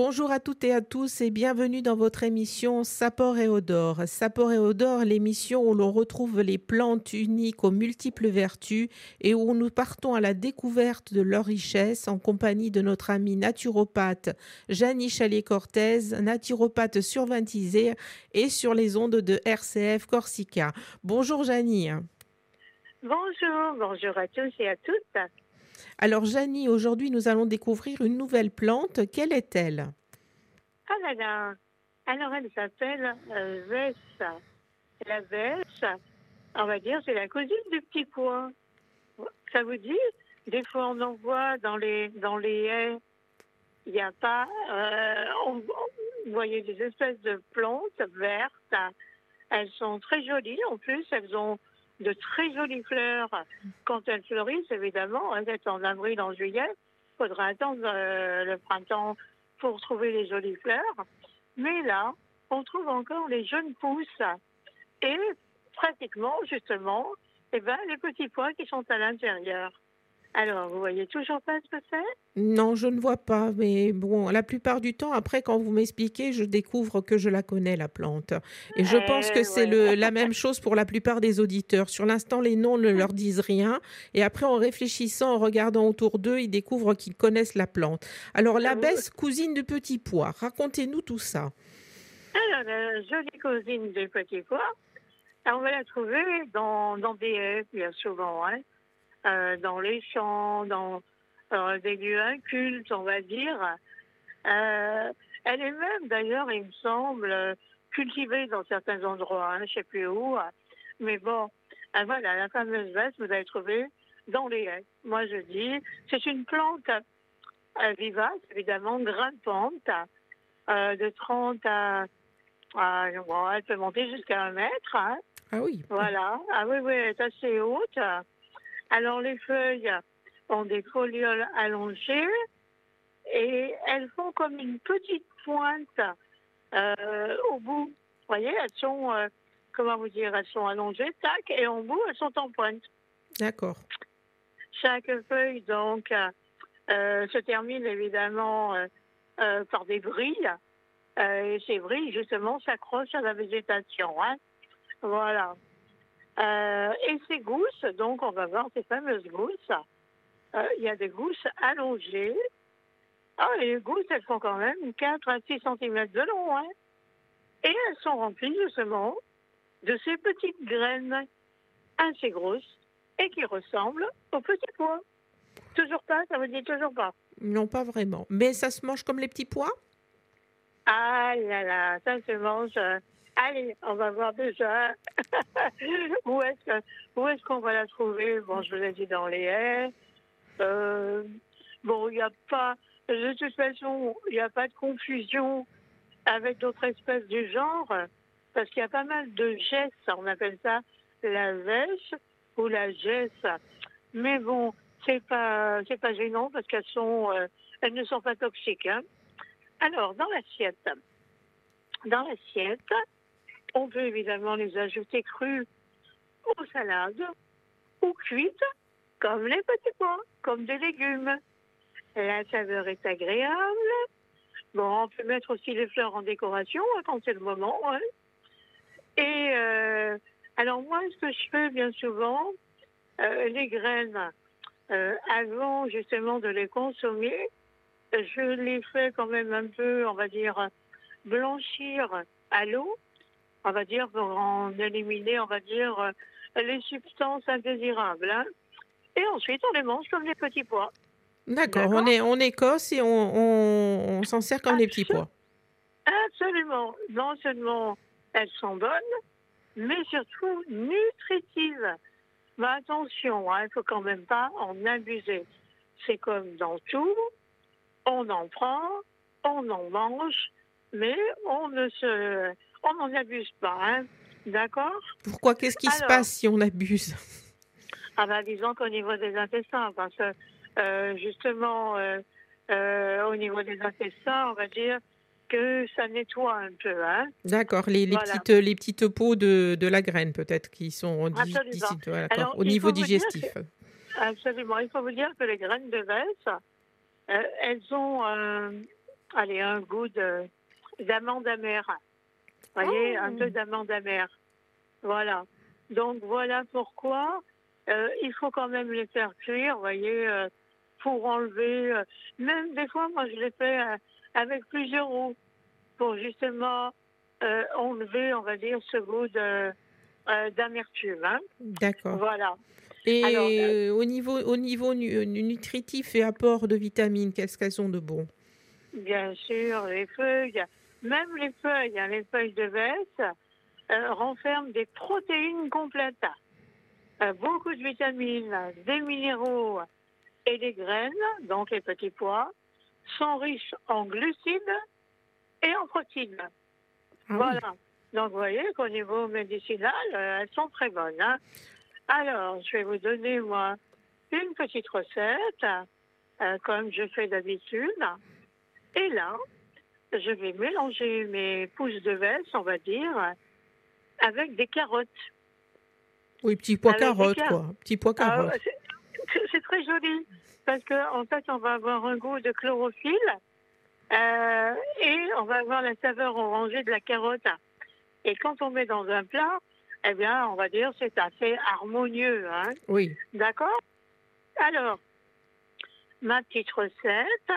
Bonjour à toutes et à tous et bienvenue dans votre émission Sapor et Odor. Sapor et Odor, l'émission où l'on retrouve les plantes uniques aux multiples vertus et où nous partons à la découverte de leur richesse en compagnie de notre amie naturopathe Janie Chalet-Cortez, naturopathe sur Vintisé et sur les ondes de RCF Corsica. Bonjour Janie. Bonjour, bonjour à tous et à toutes. Alors Janie, aujourd'hui nous allons découvrir une nouvelle plante. Quelle est-elle? Ah là là Alors elle s'appelle euh, Vesse. La Vesse, on va dire, c'est la cousine du petit pois. Ça vous dit? Des fois on en voit dans les, dans les haies. Il n'y a pas... Euh, on, vous voyez des espèces de plantes vertes. Elles sont très jolies en plus. Elles ont de très jolies fleurs quand elles fleurissent, évidemment. Hein, sont en avril, en juillet. Il faudra attendre euh, le printemps pour trouver les jolies fleurs. Mais là, on trouve encore les jeunes pousses. Et pratiquement, justement, eh ben, les petits pois qui sont à l'intérieur. Alors, vous voyez toujours pas ce que c'est? Non, je ne vois pas. Mais bon, la plupart du temps, après, quand vous m'expliquez, je découvre que je la connais, la plante. Et je pense que eh c'est la même chose pour la plupart des auditeurs. Sur l'instant, les noms ne leur disent rien. Et après, en réfléchissant, en regardant autour d'eux, ils découvrent qu'ils connaissent la plante. Alors, la baisse cousine de petits pois, racontez-nous tout ça. Alors, la jolie cousine des petits pois, on va la trouver dans, dans des haies, bien souvent. Hein. Euh, dans les champs, dans euh, des lieux incultes, on va dire. Euh, elle est même, d'ailleurs, il me semble, cultivée dans certains endroits, hein, je ne sais plus où. Mais bon, voilà, la fameuse veste, vous allez trouver dans les haies. Moi, je dis, c'est une plante vivace, évidemment, grimpante, de 30 à... elle peut monter jusqu'à un mètre. Hein. Ah oui. Voilà. Ah oui, oui, elle est assez haute. Alors les feuilles ont des folioles allongées et elles font comme une petite pointe euh, au bout. Vous voyez, elles sont, euh, comment vous dire, elles sont allongées, tac, et au bout, elles sont en pointe. D'accord. Chaque feuille, donc, euh, se termine évidemment par des brilles. et ces brilles, justement, s'accrochent à la végétation. Hein. Voilà. Euh, et ces gousses, donc on va voir ces fameuses gousses. Euh, il y a des gousses allongées. Ah, les gousses, elles font quand même 4 à 6 cm de long. Hein. Et elles sont remplies justement de ces petites graines assez grosses et qui ressemblent aux petits pois. Toujours pas, ça veut dire toujours pas? Non, pas vraiment. Mais ça se mange comme les petits pois? Ah là là, ça se mange euh, Allez, on va voir déjà où est-ce qu'on va la trouver? Bon, je vous l'ai dit dans les haies. Euh, bon, il n'y a pas, de toute façon, il n'y a pas de confusion avec d'autres espèces du genre, parce qu'il y a pas mal de gestes, on appelle ça la vèche ou la gesse. Mais bon, c'est pas, c'est pas gênant parce qu'elles sont, euh, elles ne sont pas toxiques. Hein. Alors, dans l'assiette, dans l'assiette, on peut évidemment les ajouter crus aux salades ou cuites comme les petits pois, comme des légumes. La saveur est agréable. Bon, on peut mettre aussi les fleurs en décoration hein, quand c'est le moment. Hein. Et euh, alors moi, ce que je fais bien souvent, euh, les graines, euh, avant justement de les consommer, je les fais quand même un peu, on va dire, blanchir à l'eau on va dire, pour en éliminer, on va dire, euh, les substances indésirables. Hein. Et ensuite, on les mange comme des petits pois. D'accord, on, est, on écosse et on, s'en sert comme des petits pois. Absolument. Non seulement elles sont bonnes, mais surtout nutritives. Mais attention, hein, il ne faut quand même pas en abuser. C'est comme dans tout, on en prend, on en mange, mais on ne se on n'en abuse pas, hein? D'accord? Pourquoi? Qu'est-ce qui se passe si on abuse? Ah ben, disons qu'au niveau des intestins, parce que euh, justement, euh, euh, au niveau des intestins, on va dire que ça nettoie un peu. Hein. D'accord, les, petites, les petites peaux de, de la graine peut-être qui sont au niveau digestif. absolument, il faut vous dire que les graines de veste, elles ont allez, un goût de d'amande amère. Vous voyez, un Oh. peu d'amande amère. Voilà. Donc voilà pourquoi euh, il faut quand même les faire cuire, vous voyez, euh, pour enlever. euh, même des fois, moi, je les fais avec plusieurs roues pour justement enlever, on va dire, ce goût de d'amertume. hein. D'accord. Voilà. Et Alors, au niveau, au niveau nu- nu- nutritif et apport de vitamines, qu'est-ce qu'elles ont de bon? Bien sûr, les feuilles, même les feuilles, hein, les feuilles de veste, euh, renferment des protéines complètes, euh, beaucoup de vitamines, des minéraux et des graines, donc les petits pois, sont riches en glucides et en protéines. Ah oui. Voilà. Donc, vous voyez qu'au niveau médicinal, euh, elles sont très bonnes. hein. Alors, je vais vous donner, moi, une petite recette, euh, comme je fais d'habitude. Et là, je vais mélanger mes pousses de veste, on va dire, avec des carottes. Oui, petit pois Avec des carotte, car- quoi. Petit pois Ah, carotte. c'est- c'est c'est très joli, parce qu'en en fait, on va avoir un goût de chlorophylle euh, et on va avoir la saveur orangée de la carotte. Et quand on met dans un plat, eh bien, on va dire c'est assez harmonieux. Hein Oui. D'accord? Alors, ma petite recette,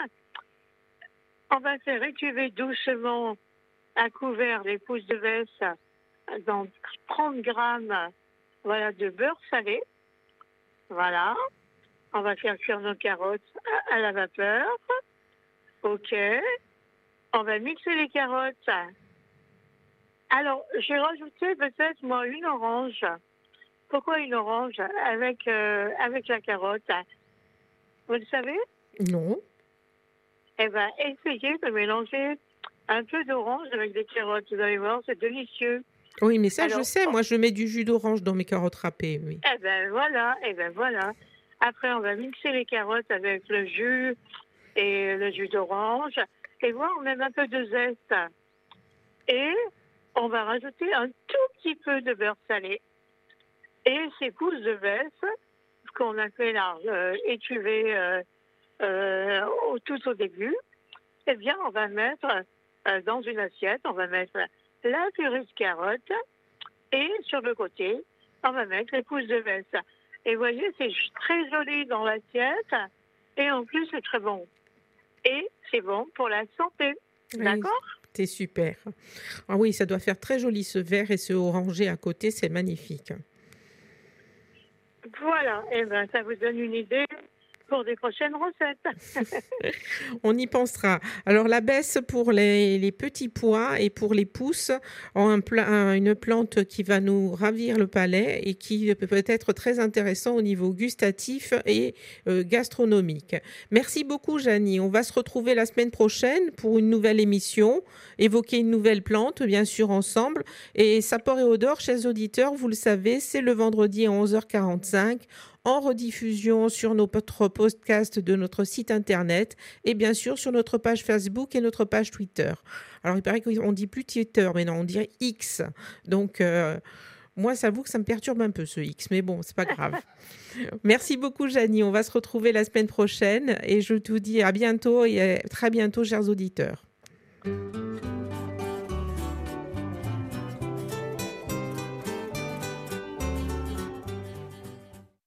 on va faire étuver doucement à couvert les pousses de veste dans 30 grammes voilà, de beurre salé. Voilà. On va faire cuire nos carottes à, à la vapeur. OK. On va mixer les carottes. Alors, j'ai rajouté peut-être, moi, une orange. Pourquoi une orange avec, euh, avec la carotte? Vous le savez? Non. Eh bien, essayez de mélanger un peu d'orange avec des carottes. Vous allez voir, c'est délicieux. Oui, mais ça, je sais. Moi, je mets du jus d'orange dans mes carottes râpées, oui. Eh ben voilà, eh ben voilà. Après, on va mixer les carottes avec le jus et le jus d'orange et voir même un peu de zeste. Et on va rajouter un tout petit peu de beurre salé. Et ces pousses de veste qu'on a fait là, euh, étuver euh, euh, au- tout au début, eh bien, on va mettre euh, dans une assiette, on va mettre la purée de carottes et sur le côté, on va mettre les pousses de veste. Et vous voyez, c'est très joli dans l'assiette et en plus, c'est très bon. Et c'est bon pour la santé. Oui, D'accord? C'est super. Ah oui, ça doit faire très joli ce vert et ce orangé à côté, c'est magnifique. Voilà, et ben ça vous donne une idée pour des prochaines recettes. On y pensera. Alors la baisse pour les, petits pois et pour les pousses, une plante qui va nous ravir le palais et qui peut être très intéressant au niveau gustatif et euh, gastronomique. Merci beaucoup Janie. On va se retrouver la semaine prochaine pour une nouvelle émission, évoquer une nouvelle plante, bien sûr ensemble. Et Sapor et Odeur, chers auditeurs, vous le savez, c'est le vendredi à 11h45 en rediffusion sur notre podcast de notre site internet et bien sûr sur notre page Facebook et notre page Twitter. Alors il paraît qu'on dit plus Twitter, mais non, on dirait X. Donc euh, moi, ça avoue que ça me perturbe un peu ce X, mais bon, c'est pas grave. Merci beaucoup, Janie. On va se retrouver la semaine prochaine et je vous dis à bientôt et à très bientôt, chers auditeurs.